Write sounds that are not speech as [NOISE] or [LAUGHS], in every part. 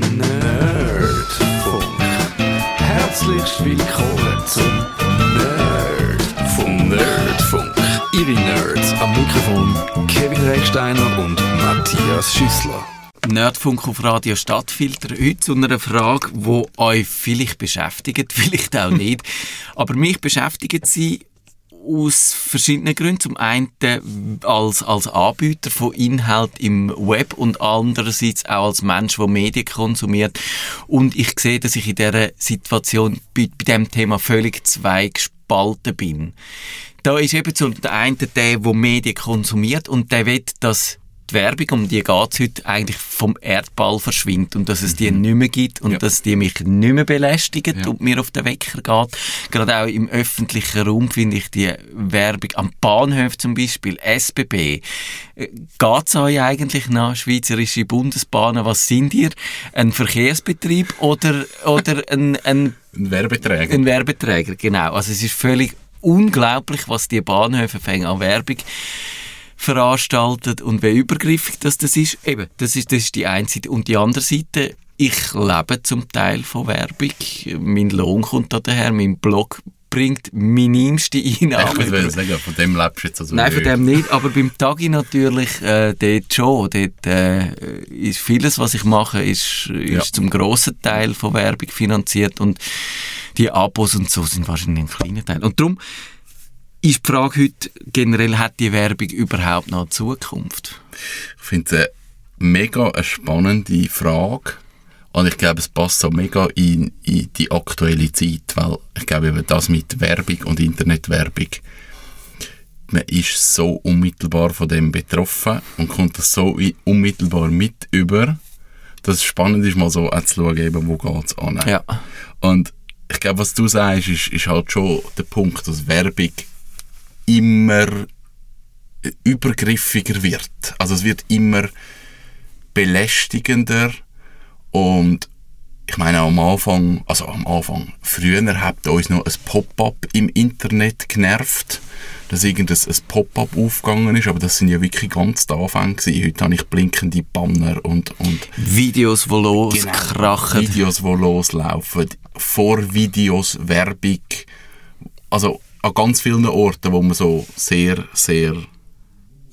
Nerdfunk. Herzlich willkommen zum Nerdfunk. Nerdfunk. Ihre Nerds am Mikrofon Kevin Recksteiner und Matthias Schüssler. Nerdfunk auf Radio Stadtfilter. Heute zu einer Frage, die euch vielleicht beschäftigt, [LAUGHS] vielleicht auch nicht. Aber mich beschäftigt sie aus verschiedenen Gründen. Zum einen als, als Anbieter von Inhalt im Web und andererseits auch als Mensch, der Medien konsumiert. Und ich sehe, dass ich in dieser Situation bei, bei diesem Thema völlig zweigespalten bin. Da ist eben zum einen der, der Medien konsumiert und der will, dass die Werbung, um die geht es heute, eigentlich vom Erdball verschwindet und dass es die Mhm. nicht mehr gibt und Ja. dass die mich nicht mehr belästigen Ja. und mir auf den Wecker geht. Gerade auch im öffentlichen Raum finde ich die Werbung am Bahnhof zum Beispiel, SBB. Geht es euch eigentlich nach Schweizerische Bundesbahnen? Was sind ihr? Ein Verkehrsbetrieb oder, oder [LAUGHS] ein, ein Ein Werbeträger. ein Werbeträger, genau. Also es ist völlig unglaublich, was die Bahnhöfe fängen an Werbung veranstaltet und wie übergriffig das, das ist. Eben, das ist, das ist die eine Seite. Und die andere Seite, ich lebe zum Teil von Werbung. Mein Lohn kommt da daher, mein Blog bringt minimste ich Einnahmen. würde sagen, von dem lebst du jetzt also Nein, von dem nicht, aber beim Tagi natürlich äh, dort schon. Dort äh, ist vieles, was ich mache, ist, ist Ja. zum grossen Teil von Werbung finanziert und die Abos und so sind wahrscheinlich ein kleiner Teil. Und darum ist die Frage heute generell, hat die Werbung überhaupt noch Zukunft? Ich finde es eine mega eine spannende Frage. Und ich glaube, es passt so mega in, in die aktuelle Zeit, weil ich glaube, eben das mit Werbung und Internetwerbung, man ist so unmittelbar von dem betroffen und kommt das so unmittelbar mit über, dass es spannend ist, mal so auch zu schauen, eben, wo geht es an. Ja. Und ich glaube, was du sagst, ist, ist halt schon der Punkt, dass Werbung immer übergriffiger wird. Also es wird immer belästigender und ich meine am Anfang, also am Anfang, früher hat uns noch ein Pop-up im Internet genervt, dass irgendein ein Pop-up aufgegangen ist, aber das sind ja wirklich ganz die Anfänge gewesen. Heute habe ich blinkende Banner und, und Videos, die loskrachen. Videos, die loslaufen, vor Videos Werbung, also an ganz vielen Orten, wo man so sehr, sehr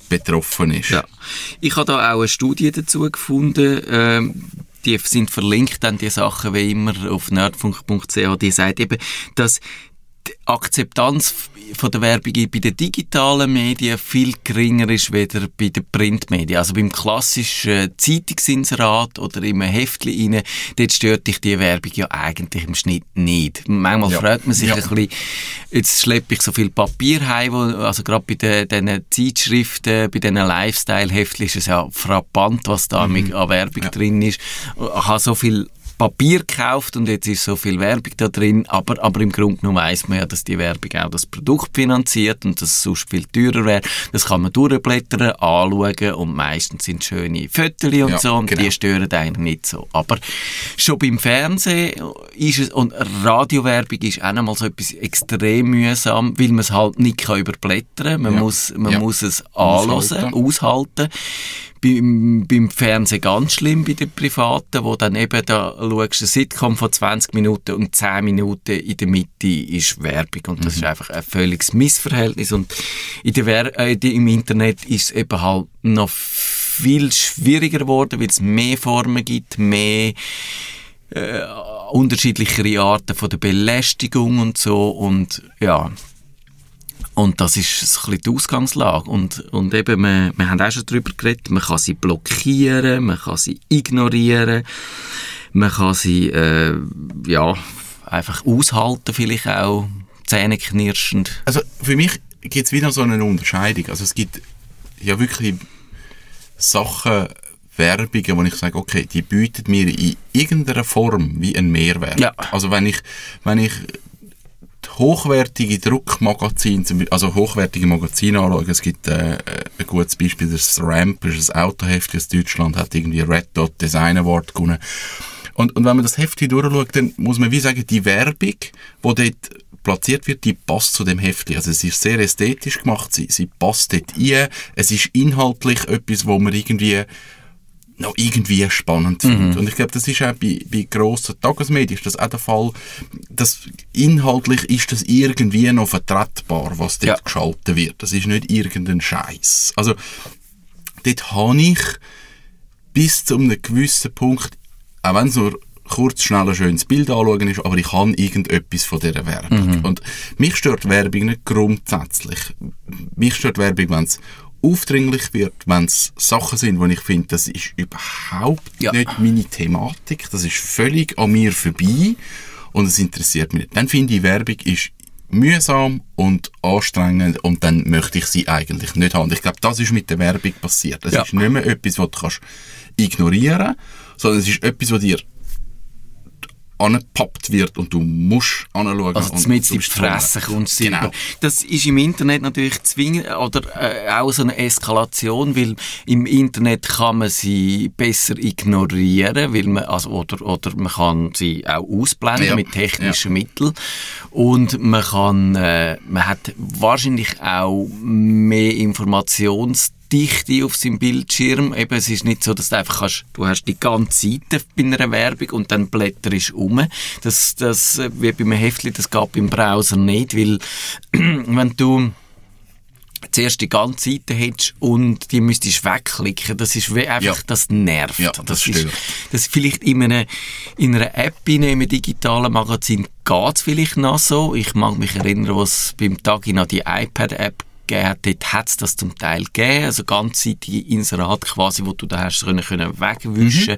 betroffen ist. Ja. Ich habe da auch eine Studie dazu gefunden. Ähm, die sind verlinkt dann die Sachen wie immer auf nerdfunk.ch. Die sagt eben, dass Akzeptanz von der Werbung bei den digitalen Medien viel geringer ist weder bei den Printmedien. Also beim klassischen Zeitungsinserat oder im Heftli rein, dort stört dich die Werbung ja eigentlich im Schnitt nicht. Manchmal Ja. fragt man sich Ja. ein bisschen, jetzt schleppe ich so viel Papier heim, also gerade bei den, den Zeitschriften, bei diesen Lifestyle-Heftchen ist es ja frappant, was da mit an Werbung Ja. drin ist. Ich habe so viel Papier gekauft und jetzt ist so viel Werbung da drin, aber, aber im Grunde genommen weiss man ja, dass die Werbung auch das Produkt finanziert und dass es sonst viel teurer wäre. Das kann man durchblättern, anschauen und meistens sind schöne Fotos und Ja, so und genau. die stören einen nicht so. Aber schon beim Fernsehen ist es, und Radiowerbung ist auch einmal so etwas extrem mühsam, weil man es halt nicht kann überblättern kann. Man, Ja. muss, man Ja. muss es anhören, Aushalten. aushalten. Beim, beim Fernsehen ganz schlimm bei den Privaten, wo dann eben da schaust ein Sitcom von 20 Minuten und 10 Minuten in der Mitte ist Werbung. Und das ist einfach ein völliges Missverhältnis. Und in der Wer äh, im Internet ist es eben halt noch viel schwieriger geworden, weil es mehr Formen gibt, mehr äh, unterschiedlichere Arten von der Belästigung und so. Und ja und das ist ein bisschen die Ausgangslage. Und, und eben, wir, wir haben auch schon darüber geredet, man kann sie blockieren, man kann sie ignorieren, man kann sie, äh, ja, einfach aushalten, vielleicht auch zähneknirschend. Also für mich gibt es wieder so eine Unterscheidung. Also es gibt ja wirklich Sachen, Werbungen, wo ich sage, okay, die bieten mir in irgendeiner Form wie einen Mehrwert. Ja. Also wenn ich, wenn ich hochwertige Druckmagazine, also hochwertige Magazine anschaue, es gibt äh, ein gutes Beispiel, das Ramp ist ein Autoheft aus Deutschland, hat irgendwie Red Dot Design Award gewonnen. Und, und wenn man das Heft durchschaut, dann muss man wie sagen, die Werbung, die dort platziert wird, die passt zu dem Heft. Also es ist sehr ästhetisch gemacht, sie, sie passt dort ein, es ist inhaltlich etwas, wo man irgendwie noch irgendwie spannend finde. Und ich glaube, das ist auch bei, bei grossen Tagesmedien ist das auch der Fall, dass inhaltlich ist das irgendwie noch vertretbar, was dort Ja. geschaltet wird. Das ist nicht irgendein Scheiß. Also, dort habe ich bis zu einem gewissen Punkt, auch wenn es nur kurz, schnell ein schönes Bild anschauen ist, aber ich habe irgendetwas von dieser Werbung. Und mich stört Werbung nicht grundsätzlich. Mich stört Werbung, wenn es aufdringlich wird, wenn es Sachen sind, wo ich finde, das ist überhaupt Ja. nicht meine Thematik, das ist völlig an mir vorbei und es interessiert mich nicht. Dann finde ich, Werbung ist mühsam und anstrengend und dann möchte ich sie eigentlich nicht haben. Ich glaube, das ist mit der Werbung passiert. Es Ja. ist nicht mehr etwas, was du kannst ignorieren sondern es ist etwas, was dir angepappt wird und du musst anschauen. Also in die. Fresse kommst du Genau. Das ist im Internet natürlich zwingend, oder äh, auch so eine Eskalation, weil im Internet kann man sie besser ignorieren, weil man, also, oder, oder man kann sie auch ausblenden Ja. mit technischen Mitteln. Und man kann, äh, man hat wahrscheinlich auch mehr Informationsdichte auf seinem Bildschirm. Eben, es ist nicht so, dass du einfach kannst, du hast die ganze Seite bei einer Werbung und dann blätterst du um. Das, das, äh, wie bei einem Heftli, das geht beim Browser nicht, weil [CLEARS THROAT] wenn du zuerst die ganze Seite hättest und die müsstest wegklicken, das ist einfach, Ja. das nervt. Ja, das ist, stört. das ist vielleicht in einer, in einer App, in einem digitalen Magazin geht es vielleicht noch so. Ich mag mich erinnern, was beim Tagi noch die iPad-App gegeben hat, dort hat es das zum Teil gegeben, also ganzseitige Inserat quasi, wo du da hast können, können wegwischen.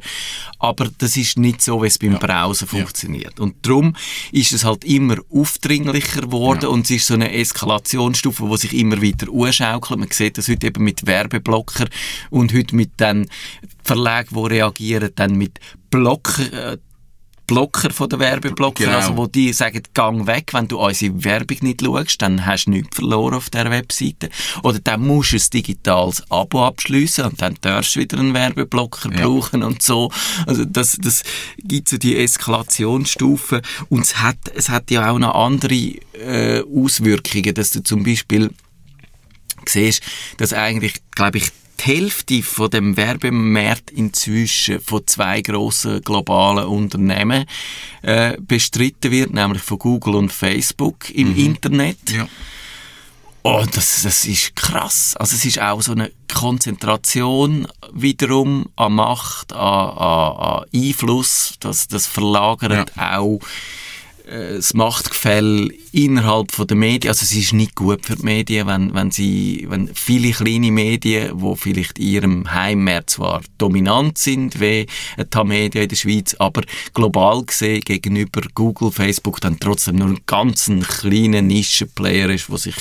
Aber das ist nicht so, wie es beim Browser funktioniert. Und darum ist es halt immer aufdringlicher geworden und es ist so eine Eskalationsstufe, die sich immer weiter anschaukelt. Man sieht das heute eben mit Werbeblocker und heute mit den Verlagen, die reagieren, dann mit Blocker, äh, Blocker von der Werbeblocker, Genau. also wo die sagen, gang weg, wenn du unsere Werbung nicht schaust, dann hast du nichts verloren auf der Webseite. Oder dann musst du ein digitales Abo abschließen und dann darfst du wieder einen Werbeblocker Ja. brauchen und so. Also das, das gibt so die Eskalationsstufen und es hat, es hat ja auch noch andere äh, Auswirkungen, dass du zum Beispiel siehst, dass eigentlich, glaube ich, die Hälfte von dem Werbemarkt inzwischen von zwei grossen globalen Unternehmen äh, bestritten wird, nämlich von Google und Facebook im Internet. Ja. Oh, das, das ist krass. Also es ist auch so eine Konzentration wiederum an Macht, an, an, an Einfluss. Das, das verlagert auch äh, das Machtgefälle innerhalb von der Medien. Also es ist nicht gut für die Medien, wenn, wenn sie, wenn viele kleine Medien, wo vielleicht in ihrem Heimmarkt zwar dominant sind, wie ein Tamedia in der Schweiz, aber global gesehen gegenüber Google, Facebook dann trotzdem nur ein ganz ein kleiner Nischenplayer ist, wo sich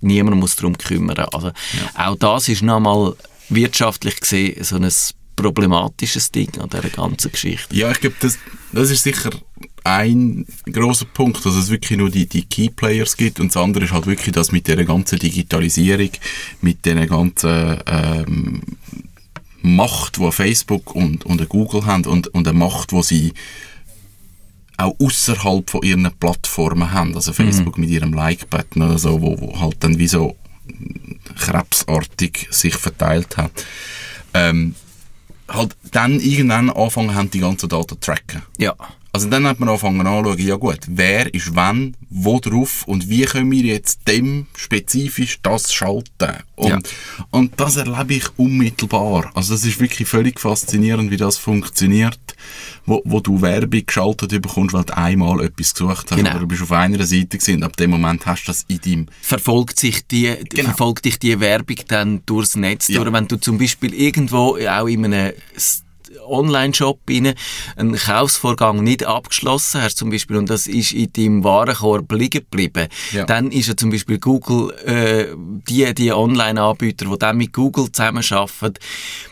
niemand muss darum kümmern. Also auch das ist nochmal wirtschaftlich gesehen so ein problematisches Ding an dieser ganzen Geschichte. Ja, ich glaube, das, das ist sicher ein großer Punkt, dass es wirklich nur die, die Key Players gibt und das andere ist halt wirklich das mit der ganzen Digitalisierung, mit der ganzen ähm, Macht, die Facebook und, und Google haben und, und der Macht, die sie auch außerhalb von ihren Plattformen haben, also Facebook mit ihrem Like-Button oder so, wo, wo halt dann wie so krebsartig sich verteilt hat. Ähm, halt dann irgendwann anfangen haben, die ganzen Daten zu tracken. Ja. Also dann hat man angefangen anzuschauen, ja gut, wer ist wann, wo drauf und wie können wir jetzt dem spezifisch das schalten. Und, Ja. und das erlebe ich unmittelbar. Also das ist wirklich völlig faszinierend, wie das funktioniert, wo, wo du Werbung geschaltet bekommst, weil du einmal etwas gesucht hast, Genau. oder du bist auf einer Seite gewesen, und ab dem Moment hast du das in deinem verfolgt sich die, Genau. verfolgt dich die Werbung dann durchs Netz Ja. durch. Wenn du zum Beispiel irgendwo auch in einem Online-Shop rein einen Kaufsvorgang nicht abgeschlossen hast zum Beispiel und das ist in deinem Warenkorb liegen geblieben, Ja. dann ist ja zum Beispiel Google, äh, die, die Online-Anbieter, die dann mit Google zusammenarbeiten,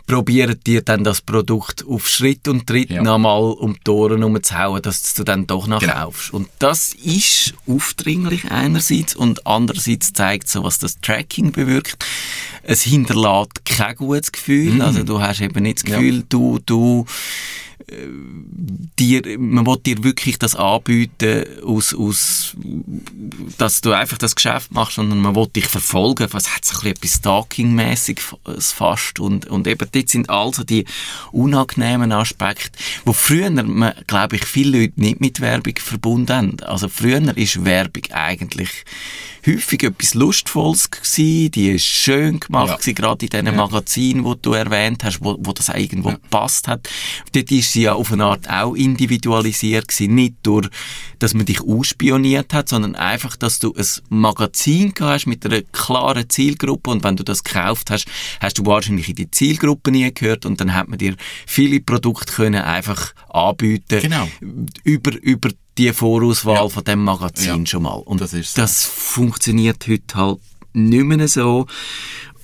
probieren dir dann das Produkt auf Schritt und Tritt Ja. nochmal um die Ohren herumzuhauen, dass du dann doch noch Genau. kaufst. Und das ist aufdringlich einerseits und andererseits zeigt so, was das Tracking bewirkt. Es hinterlässt kein gutes Gefühl. Also du hast eben nicht das Ja. Gefühl, du, du dir, man will dir wirklich das anbieten, aus, aus, dass du einfach das Geschäft machst, sondern man will dich verfolgen. Was hat so etwas Stalking-mäßig fast und, und eben dort sind also die unangenehmen Aspekte, wo früher, glaube ich, viele Leute nicht mit Werbung verbunden haben. Also früher ist Werbung eigentlich häufig etwas Lustvolles gewesen, die ist schön gemacht ja. gewesen, gerade in diesen ja. Magazinen, die du erwähnt hast, wo, wo das irgendwo ja. gepasst hat. Dort ist sie ja auf eine Art auch individualisiert gewesen, nicht durch, dass man dich ausspioniert hat, sondern einfach, dass du ein Magazin hast mit einer klaren Zielgruppe und wenn du das gekauft hast, hast du wahrscheinlich in die Zielgruppe nie gehört und dann hat man dir viele Produkte können einfach anbieten genau. über, über die Vorauswahl ja. von dem Magazin ja. schon mal. Und das, so. das funktioniert heute halt nicht mehr so.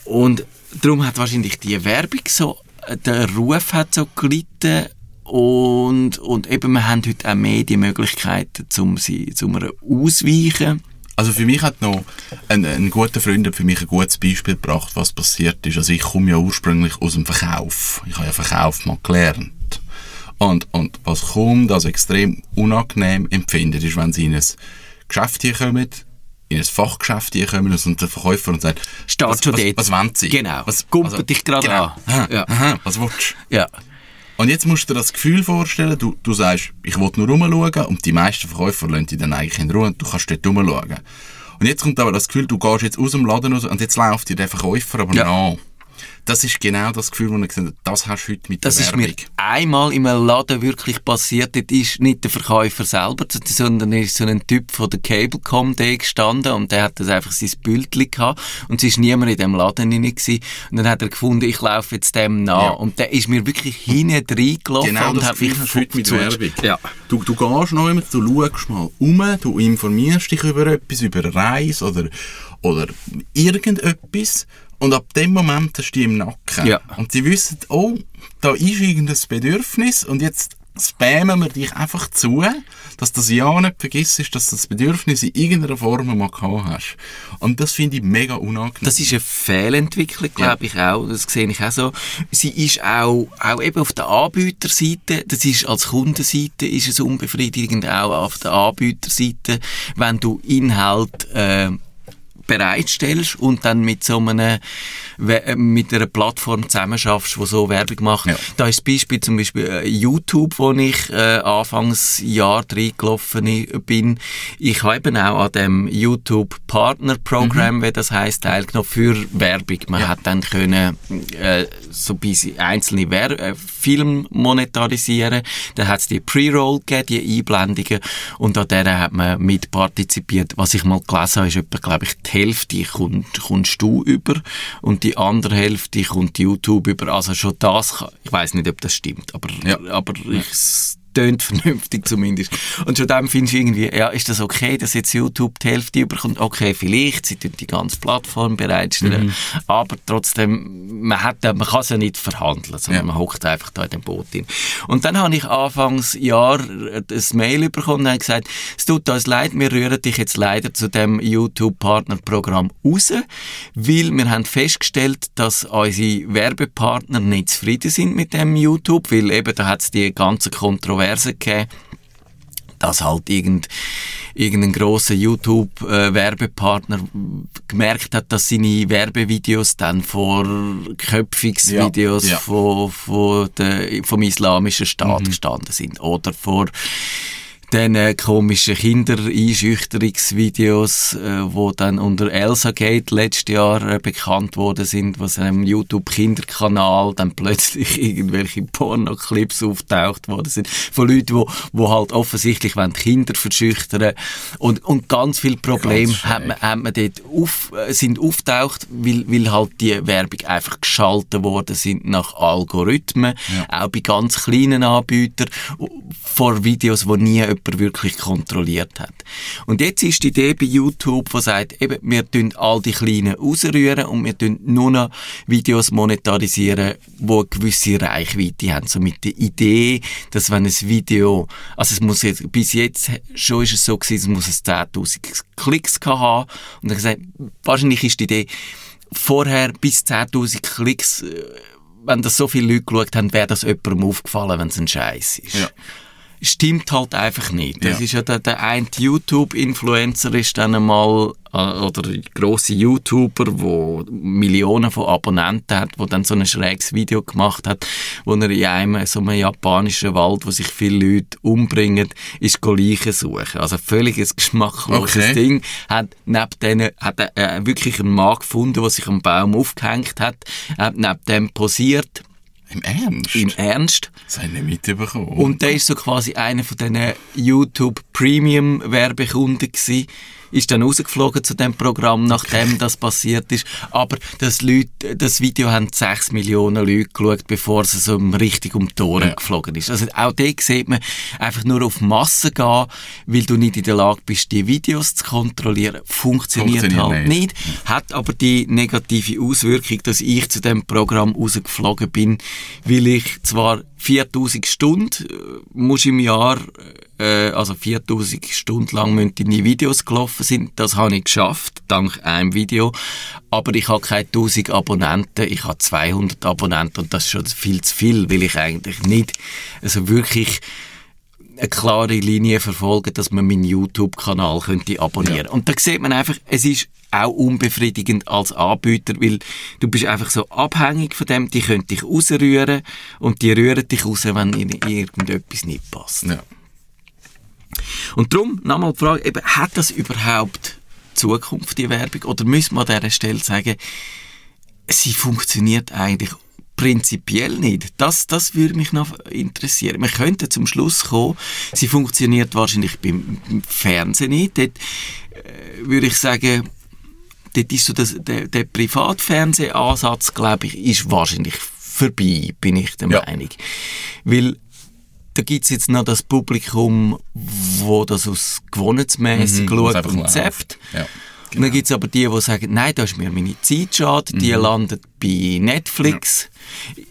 Und darum hat wahrscheinlich die Werbung so, der Ruf hat so gelitten und, und eben, wir haben heute auch mehr die Möglichkeiten, um sie, zum ausweichen. Also für mich hat noch ein, ein guter Freund hat für mich ein gutes Beispiel gebracht, was passiert ist. Also ich komme ja ursprünglich aus dem Verkauf. Ich habe ja Verkauf mal gelernt. Und, und was Kunden als extrem unangenehm empfinden, ist, wenn sie in ein Geschäft hier kommen, in ein Fachgeschäft hier kommen und der Verkäufer und sagt, Steht was, schon was, was, wollen sie? Genau, was also, dich gerade genau. an. ja. aha, was willst du? Ja. Und jetzt musst du dir das Gefühl vorstellen, du, du sagst, ich will nur rumschauen und die meisten Verkäufer lassen dich dann eigentlich in Ruhe und du kannst dort rumschauen. Und jetzt kommt aber das Gefühl, du gehst jetzt aus dem Laden raus und jetzt läuft dir der Verkäufer aber ja. nach. Das ist genau das Gefühl, das ich habe, das hast du heute mit das der Werbung. Das ist mir einmal im Laden wirklich passiert. Das ist nicht der Verkäufer selber, sondern ist so ein Typ von der Cablecom da gestanden und der hat das einfach sein Bildchen gehabt und es war niemand in dem Laden drin gewesen. Und dann hat er gefunden, ich laufe jetzt dem nach. Ja. Und der ist mir wirklich hinten reingelaufen genau und hat mich heute mit Werbung. Ja. Du, du gehst noch immer, du schaust mal um, du informierst dich über etwas, über Reise oder, oder irgendetwas und ab dem Moment hast du die im Nacken. Ja. Und sie wissen, oh, da ist irgendein Bedürfnis und jetzt spammen wir dich einfach zu, dass du das ja nicht vergisst, dass du das Bedürfnis in irgendeiner Form mal gehabt hast. Und das finde ich mega unangenehm. Das ist eine Fehlentwicklung, glaube ja. ich auch. Das sehe ich auch so. Sie ist auch, auch eben auf der Anbieterseite, das ist als Kundenseite ist es unbefriedigend, auch auf der Anbieterseite, wenn du Inhalt, äh, bereitstellst und dann mit so einem, äh, mit einer Plattform zusammenschaffst, die so Werbung macht. Ja. Da ist das Beispiel zum Beispiel äh, YouTube, wo ich äh, Anfangsjahr reingelaufen bin. Ich habe eben auch an dem YouTube Partner Program, mhm. wie das heißt, teilgenommen für Werbung. Man ja. hat dann können äh, so ein einzelne Wer äh, Film monetarisieren. Dann hat es die Pre-Roll gegeben, die Einblendungen und an der hat man mitpartizipiert. Was ich mal gelesen habe, ist etwa, glaube ich, Hälfte kommt, kommst du über und die andere Hälfte kommt YouTube über. Also schon das, ich weiß nicht, ob das stimmt, aber, ja. aber ich tönt [LAUGHS] vernünftig zumindest. Und schon dann findest du irgendwie, ja, ist das okay, dass jetzt YouTube die Hälfte überkommt? Okay, vielleicht, sie tun die ganze Plattform bereitstellen, mhm. aber trotzdem, man, hat, man kann es ja nicht verhandeln, sondern ja. man hockt einfach da in dem Boot hin. Und dann habe ich anfangs Jahr ein Mail bekommen und gesagt, es tut uns leid, wir rühren dich jetzt leider zu dem YouTube-Partnerprogramm raus, weil wir haben festgestellt, dass unsere Werbepartner nicht zufrieden sind mit dem YouTube, weil eben da hat es die ganze Kontroverse Kontroverse gegeben, dass halt irgend, irgendein grosser YouTube-Werbepartner gemerkt hat, dass seine Werbevideos dann vor Köpfungsvideos ja, ja. Von, von der, vom islamischen Staat mhm. gestanden sind oder vor den äh, komischen Kindereinschüchterungsvideos, äh, wo dann unter Elsa Gate letztes Jahr äh, bekannt worden sind, was einem YouTube-Kinderkanal dann [LAUGHS] plötzlich irgendwelche Pornoclips auftaucht worden sind von Leuten, wo, wo halt offensichtlich wollen Kinder verschüchtern und und ganz viele Probleme hat man, hat man dort auf, äh, sind auftaucht, weil, weil halt die Werbung einfach geschaltet worden sind nach Algorithmen, ja. auch bei ganz kleinen Anbietern vor Videos, wo nie jemand wirklich kontrolliert hat. Und jetzt ist die Idee bei YouTube, die sagt, eben, wir tun all die Kleinen rausrühren und wir tun nur noch Videos monetarisieren, die eine gewisse Reichweite haben. So mit der Idee, dass wenn ein Video, also es muss jetzt, bis jetzt schon ist es so gewesen, es muss es 10.000 Klicks haben. Und dann gesagt, wahrscheinlich ist die Idee, vorher bis 10.000 Klicks, äh, wenn das so viele Leute geschaut haben, wäre das jemandem aufgefallen, wenn es ein Scheiß ist. Ja. Stimmt halt einfach nicht. Das Ja. ist ja der, der eine YouTube-Influencer ist dann einmal, äh, oder grosse YouTuber, wo Millionen von Abonnenten hat, wo dann so ein schräges Video gemacht hat, wo er in einem so einem japanischen Wald, wo sich viele Leute umbringen, ist Leichen suchen. Also völliges geschmackloses Okay. Ding. Hat neben denen, hat er äh, wirklich einen Mann gefunden, der sich am Baum aufgehängt hat, hat neben dem posiert, Im Ernst? im Ernst. Das habe ich nicht mitbekommen. Und der ist so quasi einer von diesen YouTube Premium Werbekunden. Ist dann rausgeflogen zu dem Programm, nachdem das passiert ist. Aber das, Leute, das Video haben 6 Millionen Leute geschaut, bevor es so richtig um die Ohren Ja. geflogen ist. Also auch dort sieht man, einfach nur auf Masse gehen, weil du nicht in der Lage bist, die Videos zu kontrollieren, funktioniert, Funktioniert halt nicht. nicht. Hat aber die negative Auswirkung, dass ich zu dem Programm rausgeflogen bin, weil ich zwar 4000 Stunden äh, muss im Jahr, äh, also 4000 Stunden lang müssen deine Videos gelaufen sind. Das habe ich geschafft, dank einem Video. Aber ich habe keine 1000 Abonnenten, ich habe 200 Abonnenten und das ist schon viel zu viel, weil ich eigentlich nicht also wirklich eine klare Linie verfolgen, dass man meinen YouTube-Kanal könnte abonnieren. Und da sieht man einfach, es ist auch unbefriedigend als Anbieter, weil du bist einfach so abhängig von dem, die können dich rausrühren und die rühren dich raus, wenn ihnen irgendetwas nicht passt. ja. Und darum nochmal die Frage, eben, hat das überhaupt Zukunft, die Werbung? Oder müssen wir an dieser Stelle sagen, sie funktioniert eigentlich prinzipiell nicht. Das, das würde mich noch interessieren. Wir könnten zum Schluss kommen, sie funktioniert wahrscheinlich beim Fernsehen nicht. Dort äh, würde ich sagen, dort ist so das, der, der Privatfernsehansatz, glaube ich, ist wahrscheinlich vorbei, bin ich der Ja. Meinung. Weil da gibt's jetzt noch das Publikum, wo das aus gewohnheitsmässig Mhm, schaut und zappt. Ja, Und dann gibt's aber die, die sagen, nein, da ist mir meine Zeit schade, die Mhm. landen bei Netflix.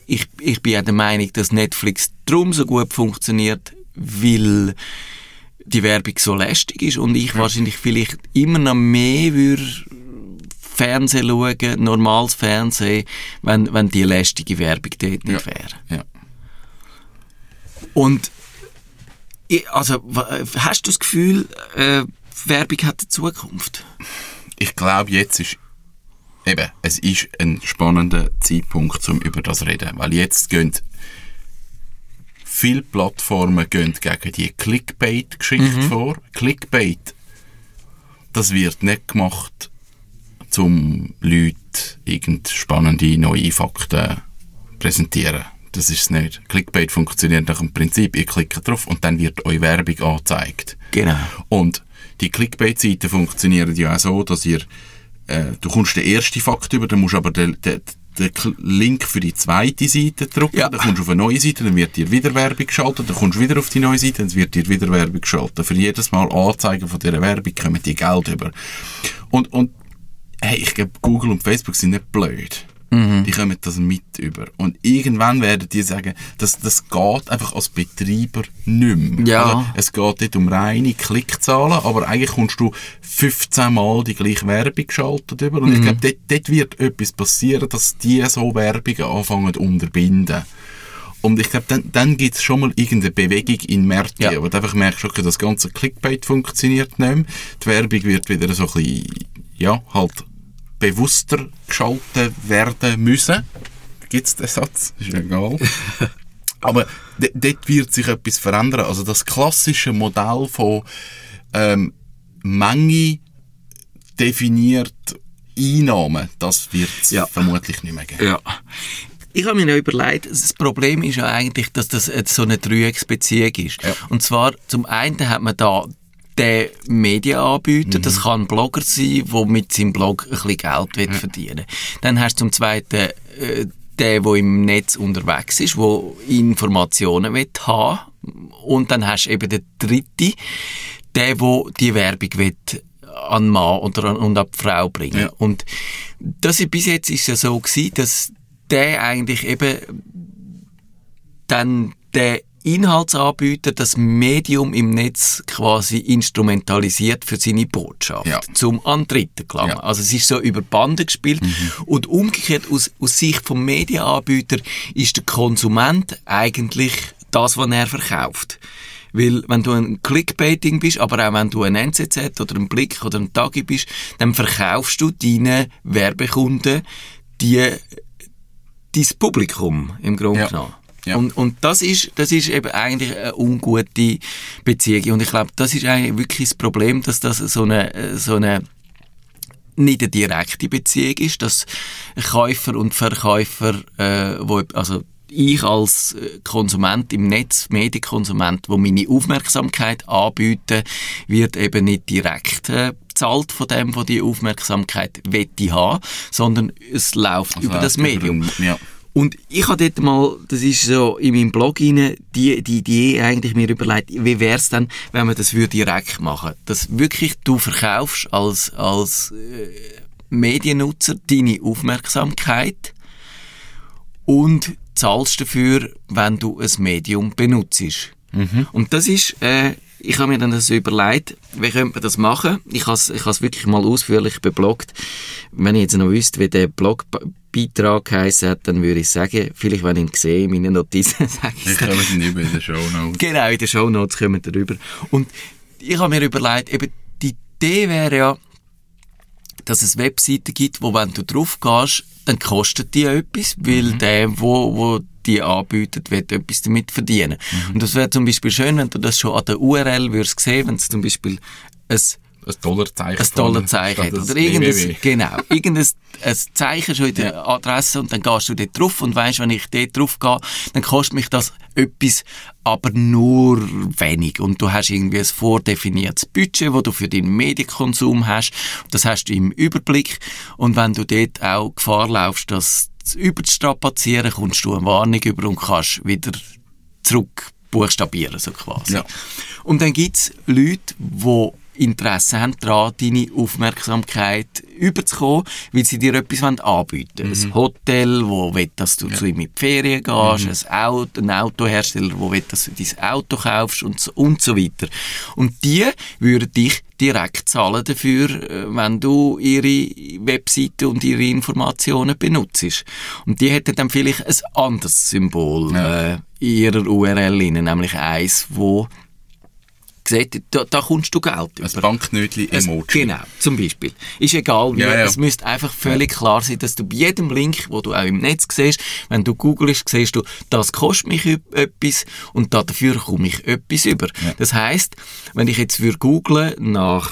Ich, ich bin ja der Meinung, dass Netflix drum so gut funktioniert, weil die Werbung so lästig ist und ich wahrscheinlich vielleicht immer noch mehr würde Fernsehen schauen, normales Fernsehen, wenn, wenn die lästige Werbung dort nicht wäre. ja. Und also, hast du das Gefühl, äh, Werbung hat eine Zukunft? Ich glaube, jetzt ist eben, es ist ein spannender Zeitpunkt, um über das zu reden. Weil jetzt gehen viele Plattformen gehen gegen die Clickbait-Geschichte vor. Clickbait, das wird nicht gemacht, um Leute irgend spannende neue Fakten präsentieren. Das ist es nicht. Clickbait funktioniert nach dem Prinzip, ihr klickt drauf und dann wird euch Werbung angezeigt. Genau. Und die Clickbait-Seiten funktionieren ja auch so, dass ihr, äh, du kommst den ersten Fakt über, dann musst du aber den, den, den Link für die zweite Seite drücken, Ja. dann kommst du auf eine neue Seite, dann wird dir wieder Werbung geschaltet, dann kommst du wieder auf die neue Seite, dann wird dir wieder Werbung geschaltet. Für jedes Mal Anzeigen von dieser Werbung kommen die Geld über. Und, und hey, ich glaube, Google und Facebook sind nicht blöd. Die kommen das mit über. Und irgendwann werden die sagen, das, das geht einfach als Betreiber nicht mehr. Ja. Also, es geht nicht um reine Klickzahlen, aber eigentlich kommst du 15 Mal die gleiche Werbung geschaltet über. Und ich glaube, dort, dort wird etwas passieren, dass die so Werbungen anfangen zu unterbinden. Und ich glaube, dann, dann gibt es schon mal irgendeine Bewegung in Märkten, Ja. wo du einfach merkst, okay, das ganze Clickbait funktioniert nicht mehr. Die Werbung wird wieder so ein bisschen, ja, halt bewusster geschaltet werden müssen. Gibt es den Satz? Ist ja egal. [LAUGHS] Aber dort wird sich etwas verändern. Also das klassische Modell von ähm, Menge definiert Einnahmen, das wird es Ja. vermutlich nicht mehr geben. Ja. Ich habe mir ja überlegt, das Problem ist ja eigentlich, dass das so eine Dreiecksbeziehung ist. Ja. Und zwar, zum einen hat man da den Medienanbieter, Mhm. das kann ein Blogger sein, der mit seinem Blog ein bisschen Geld will verdienen Dann hast du zum zweiten äh, der, der im Netz unterwegs ist, der Informationen will haben Und dann hast du eben den dritten, der, der die Werbung will an den Mann oder an, und an die Frau bringen. Ja. Und das ist, bis jetzt ist es ja so gewesen, dass der eigentlich eben dann der Inhaltsanbieter das Medium im Netz quasi instrumentalisiert für seine Botschaft, Ja. zum an Dritten gelangen. Ja. Also es ist so über Bande gespielt und umgekehrt aus, aus Sicht vom Medienanbieter ist der Konsument eigentlich das, was er verkauft. Weil, wenn du ein Clickbaiting bist, aber auch wenn du ein NZZ oder ein Blick oder ein Tagi bist, dann verkaufst du deinen Werbekunden die, dein Publikum im Grunde Ja. genommen. Ja. Und, und das ist, das ist eben eigentlich eine ungute Beziehung. Und ich glaube, das ist eigentlich wirklich das Problem, dass das so eine, so eine nicht eine direkte Beziehung ist, dass Käufer und Verkäufer, äh, wo, also ich als äh, Konsument im Netz, Medienkonsument, wo meine Aufmerksamkeit anbiete, wird eben nicht direkt äh, bezahlt von dem, wo die Aufmerksamkeit wette haben, sondern es läuft Also über das Medium. Ja. Und ich habe dort mal, das ist so in meinem Blog rein, die, die Idee eigentlich mir überlegt, wie wäre es denn, wenn man das würde direkt machen? Dass wirklich du verkaufst als, als äh, Mediennutzer deine Aufmerksamkeit und zahlst dafür, wenn du ein Medium benutzt. Und das ist, äh, ich habe mir dann das überlegt, wie könnte man das machen? Ich habe es ich has wirklich mal ausführlich bebloggt. Wenn ich jetzt noch wüsste, wie der Blogbeitrag hat, dann würde ich sagen, vielleicht wenn ich ihn sehe in meinen Notizen, [LAUGHS] sage ich Ich komme dann über in den Show Notes. Genau, in den Shownotes kommen wir darüber. Und ich habe mir überlegt, eben die Idee wäre ja, dass es Webseiten gibt, wo wenn du drauf gehst, dann kostet die etwas, weil der, wo, wo die anbietet, wird etwas damit verdienen. Und das wäre zum Beispiel schön, wenn du das schon an der URL würdest sehen, wenn es zum Beispiel ein Ein Dollarzeichen. ein Dollarzeichen hat. Oder irgendein, [LAUGHS] genau, irgendein ein Zeichen schon in der Adresse und dann gehst du dort drauf und weißt, wenn ich dort drauf gehe, dann kostet mich das etwas, aber nur wenig. Und du hast irgendwie ein vordefiniertes Budget, das du für deinen Medienkonsum hast. Das hast du im Überblick. Und wenn du dort auch Gefahr laufst, das zu überzustrapazieren, kommst du eine Warnung über und kannst wieder zurück buchstabieren, so quasi. Ja. Und dann gibt's Leute, die Interesse haben daran, deine Aufmerksamkeit überzukommen, weil sie dir etwas anbieten wollen. Ein Hotel, wo will, dass du zu ihm in die Ferien gehst, ein, Auto, ein Autohersteller, wo will, dass du dein Auto kaufst und so, und so weiter. Und die würden dich direkt zahlen dafür, äh, wenn du ihre Webseite und ihre Informationen benutzt. Und die hätten dann vielleicht ein anderes Symbol Ja. äh, in ihrer URL rein, nämlich eins, wo sieht, da, da kommst du Geld Ein über. Banknötli-Emoji. Genau, zum Beispiel. Ist egal, wie. Ja, ja. Es müsste einfach völlig klar sein, dass du bei jedem Link, wo du auch im Netz siehst, wenn du googelst, siehst du, das kostet mich etwas und da dafür komme ich etwas über. Das heißt, wenn ich jetzt würde googlen nach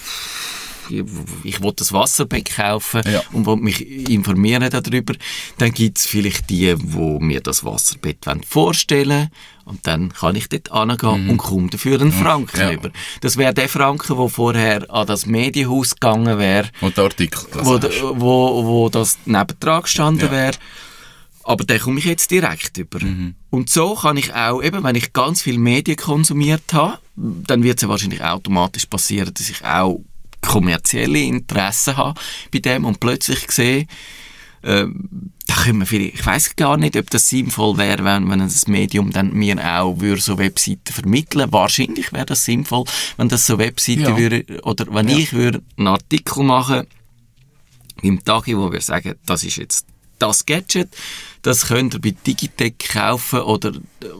ich will das Wasserbeck kaufen Ja. und will mich informieren darüber, dann gibt's vielleicht die, wo mir das Wasserbett wollen vorstellen und dann kann ich dort angehen und komme dafür einen Franken Mhm. Ja. über. Das wäre der Franken, der vorher an das Medienhaus gegangen wäre, Und der Artikel. das wo, wo, wo das nebendran gestanden Ja. wäre. Aber den komme ich jetzt direkt über. Und so kann ich auch, eben, wenn ich ganz viel Medien konsumiert habe, dann wird es ja wahrscheinlich automatisch passieren, dass ich auch kommerzielle Interessen habe bei dem und plötzlich sehe, ähm, da können wir vielleicht, ich weiß gar nicht, ob das sinnvoll wäre, wenn, wenn ein Medium dann mir auch würde so Webseiten vermitteln. Wahrscheinlich wäre das sinnvoll, wenn das so Webseiten Ja. würde, oder wenn ich würde einen Artikel machen im Tagi, wo wir sagen, das ist jetzt das Gadget, das könnt ihr bei Digitec kaufen oder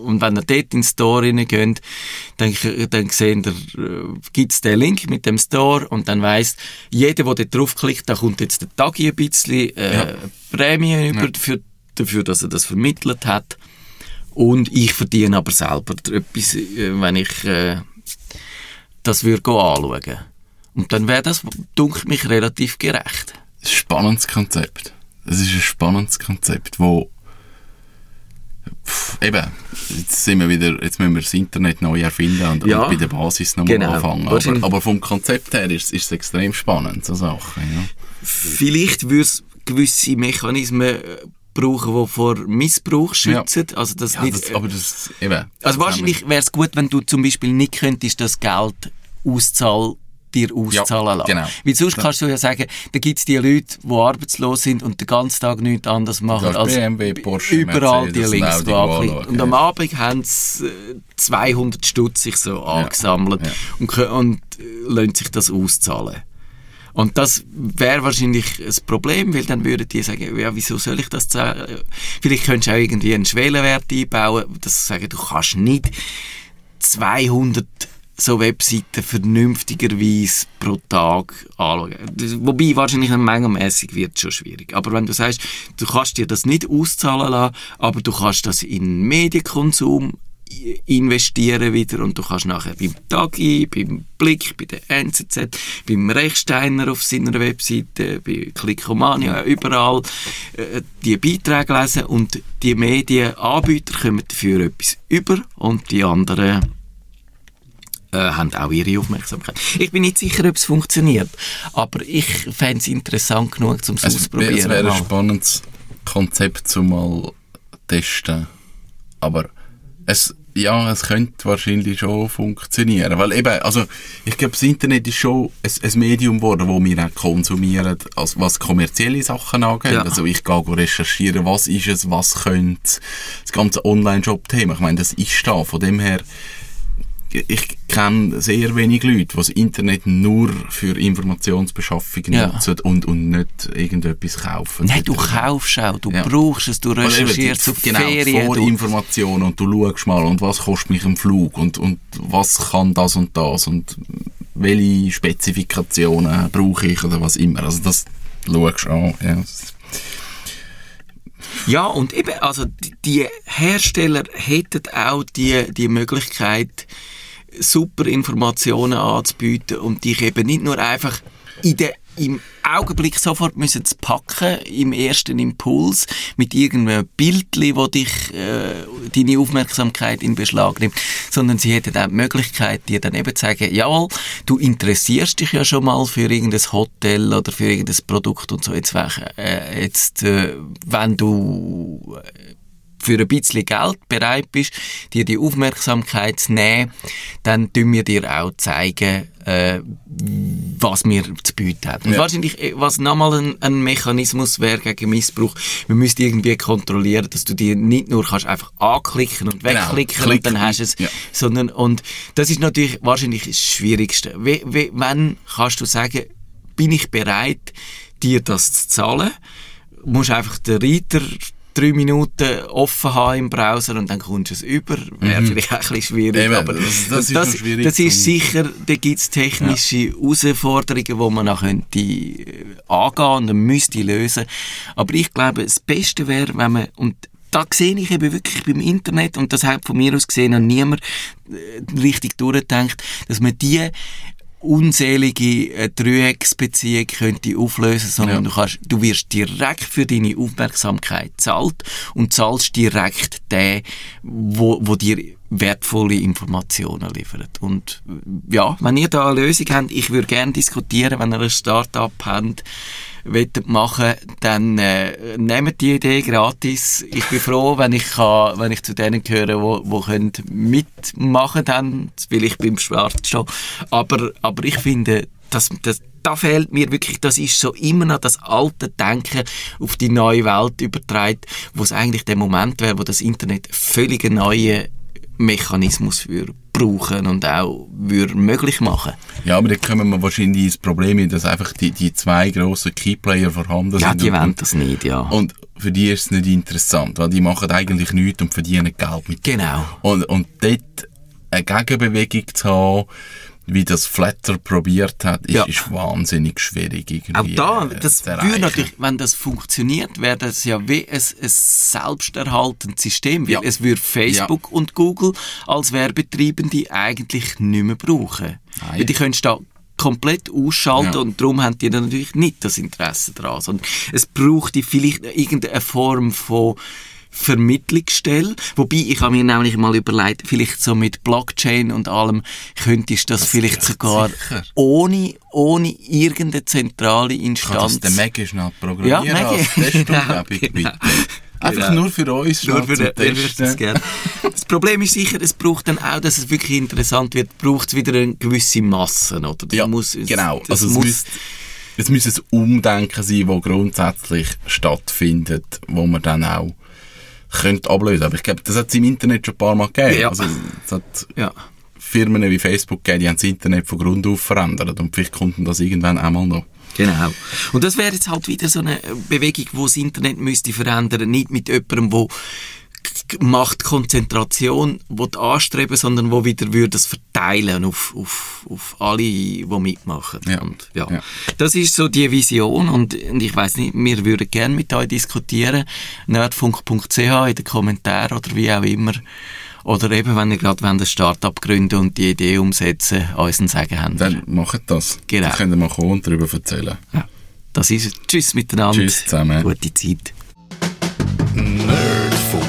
und wenn ihr dort in den Store reingeht, dann, dann seht ihr, äh, gibt's den Link mit dem Store und dann weiss, jeder, der dort draufklickt, da kommt jetzt der Tagi ein bisschen äh, Prämie über dafür, dafür, dass er das vermittelt hat und ich verdiene aber selber etwas, äh, wenn ich äh, das würde anschauen. Und dann wäre das, dunkelt mich, relativ gerecht. spannendes Konzept. Es ist ein spannendes Konzept, wo Pff, eben, jetzt sind wir wieder, jetzt müssen wir das Internet neu erfinden und, Ja. und bei der Basis nochmal Genau. anfangen. Aber, aber vom Konzept her ist, ist es extrem spannend, so Sachen. Ja. Vielleicht würde es gewisse Mechanismen äh, brauchen, die vor Missbrauch schützen. Also, das Ja, nicht, das, aber das, eben. also wahrscheinlich wäre es gut, wenn du zum Beispiel nicht könntest das Geld auszahlen dir auszahlen Ja, lassen. genau. Weil sonst kannst du ja sagen, da gibt es die Leute, die arbeitslos sind und den ganzen Tag nichts anderes machen, als BMW, Porsche, überall die Mercedes, Links Audi, anklicken. anschauen, Und am ja. Abend haben sie äh, 200 Stutz sich so angesammelt ja. und, kö- und äh, lassen sich das auszahlen. Und das wäre wahrscheinlich ein Problem, weil dann würden die sagen, ja, wieso soll ich das zahlen? Vielleicht könntest du auch irgendwie einen Schwellenwert einbauen, dass sie sagen, du kannst nicht 200 so Webseiten vernünftigerweise pro Tag anschauen. Wobei wahrscheinlich mengenmäßig wird es schon schwierig. Aber wenn du sagst, du kannst dir das nicht auszahlen lassen, aber du kannst das in Medienkonsum investieren wieder und du kannst nachher beim Tagi, beim Blick, bei der NZZ, beim Rechsteiner auf seiner Webseite, bei Clickomania, überall äh, die Beiträge lesen und die Medienanbieter kommen dafür etwas über und die anderen äh, haben auch ihre Aufmerksamkeit. Ich bin nicht sicher, ob es funktioniert, aber ich fände es interessant genug, um es wär- auszuprobieren. es wäre ein spannendes Konzept zum mal testen. Aber es, ja, es könnte wahrscheinlich schon funktionieren. Weil eben, also, ich glaube, das Internet ist schon ein, ein Medium geworden, wo wir auch konsumieren, also was kommerzielle Sachen angeht. Ja. Also ich gehe recherchieren, was ist es, was könnte das ganze Online-Shop-Thema. Ich meine, das ist da. Von dem her, ich kenne sehr wenig Leute, die das Internet nur für Informationsbeschaffung Ja. nutzen und, und nicht irgendetwas kaufen. Nein, du kaufst auch, du Ja. brauchst es, du Oder eben die- recherchierst auf genau, Ferien. Du, Vorinformationen und du schaust mal und was kostet mich ein Flug und, und was kann das und das und welche Spezifikationen brauche ich oder was immer. Also das schaust du an. Ja. ja, und eben, also die, die Hersteller hätten auch die, die Möglichkeit, super Informationen anzubieten und dich eben nicht nur einfach in der, im Augenblick sofort müssen zu packen, im ersten Impuls, mit irgendeinem Bildli, wo dich, äh, deine Aufmerksamkeit in Beschlag nimmt, sondern sie hätten auch die Möglichkeit, dir dann eben zu sagen, jawohl, du interessierst dich ja schon mal für irgendein Hotel oder für irgendein Produkt und so, jetzt, äh, jetzt äh, wenn du äh, für ein bisschen Geld bereit bist, dir die Aufmerksamkeit zu nehmen, dann tun wir dir auch zeigen, äh, was wir zu bieten haben. Und Ja. wahrscheinlich, äh, was nochmal ein, ein Mechanismus wäre gegen Missbrauch, wir müssten irgendwie kontrollieren, dass du dir nicht nur kannst einfach anklicken und Genau, wegklicken klick- und dann hast du es, ja. sondern, und das ist natürlich wahrscheinlich das Schwierigste. Wie, wie, wann kannst du sagen, bin ich bereit, dir das zu zahlen? Du musst einfach den Reiter drei Minuten offen haben im Browser und dann kommst du es über. Wäre vielleicht auch ein bisschen schwierig. Eben, aber das- das ist das, noch schwierig das ist sicher, da gibt es technische Herausforderungen, die man noch könnte äh, angehen und müsste lösen. Aber ich glaube, das Beste wäre, wenn man, und da sehe ich eben wirklich beim Internet, und das hat von mir aus gesehen noch niemand äh, richtig durchgedacht, dass man die unselige äh, Dreiecksbeziehung könnte auflösen, sondern Ja. du kannst, du wirst direkt für deine Aufmerksamkeit zahlt und zahlst direkt den, wo, wo dir wertvolle Informationen liefert. Und äh, ja, wenn ihr da eine Lösung habt, ich würde gerne diskutieren, wenn ihr ein Start-up habt, machen, dann äh, nehmt die Idee gratis. Ich bin froh, wenn ich kann, wenn ich zu denen gehöre, wo, wo können mitmachen dann, weil ich beim Schwarz stehe. Aber, aber ich finde, das, das, da fehlt mir wirklich, das ist so immer noch das alte Denken auf die neue Welt übertreibt, wo es eigentlich der Moment wäre, wo das Internet völlig neuen Mechanismus für brauchen und auch würde möglich machen. Ja, aber da kommen wir wahrscheinlich ins Problem, dass einfach die, die zwei grossen Keyplayer vorhanden Ja, sind. die und, wollen das nicht, ja. und für die ist es nicht interessant, weil die machen eigentlich nichts und verdienen Geld mit Genau. Und, und dort eine Gegenbewegung zu haben, wie das Flatter probiert hat, ist, Ja. ist wahnsinnig schwierig irgendwie. Auch da, äh, das würde natürlich, wenn das funktioniert, wäre das ja wie ein, ein selbsterhaltendes System, weil Ja. es würde Facebook und Google als Werbetreibende eigentlich nicht mehr brauchen. Nein. Weil die könntest da komplett ausschalten Ja. und darum haben die natürlich nicht das Interesse daran. Sondern es braucht vielleicht irgendeine Form von Vermittlungsstelle. Wobei, ich habe mir nämlich mal überlegt, vielleicht so mit Blockchain und allem, könntest du das, vielleicht geht sogar sicher. ohne, ohne irgendeine zentrale Kann das Instanz. der Maggie schnell programmieren Ja, Maggie. als [LAUGHS] Testumgebung, Genau, bitte. genau. Einfach Genau. nur für uns Nur für den, den du das Testen. gerne. Das Problem ist sicher, es braucht dann auch, dass es wirklich interessant wird, braucht es wieder eine gewisse Masse, oder? Das Ja, muss, es- genau. Das Also es muss, müsste, es müsste ein Umdenken sein, das grundsätzlich stattfindet, wo man dann auch könnte ablösen. Aber ich glaube, das hat es im Internet schon ein paar Mal gegeben. Ja. Also, es hat ja. Firmen wie Facebook gegeben, die haben das Internet von Grund auf verändert. Und vielleicht kommt das irgendwann einmal noch. Genau. Und das wäre jetzt halt wieder so eine Bewegung, wo das Internet müsste verändern, nicht mit jemandem, wo K- Machtkonzentration will anstreben, sondern wo wieder würde es verteilen auf, auf, auf alle, die mitmachen. Ja. Und, ja. Ja. Das ist so die Vision und, und ich weiß nicht, wir würden gerne mit euch diskutieren. nerdfunk.ch in den Kommentaren oder wie auch immer. Oder eben, wenn ihr gerade ein Start-up gründen und die Idee umsetzen, uns ein Sagen haben. Dann macht das. Genau. Dann könnt ihr mal kommen und darüber erzählen. Ja. Das ist es. Tschüss miteinander. Tschüss zusammen. Gute Zeit. Nerdfunk.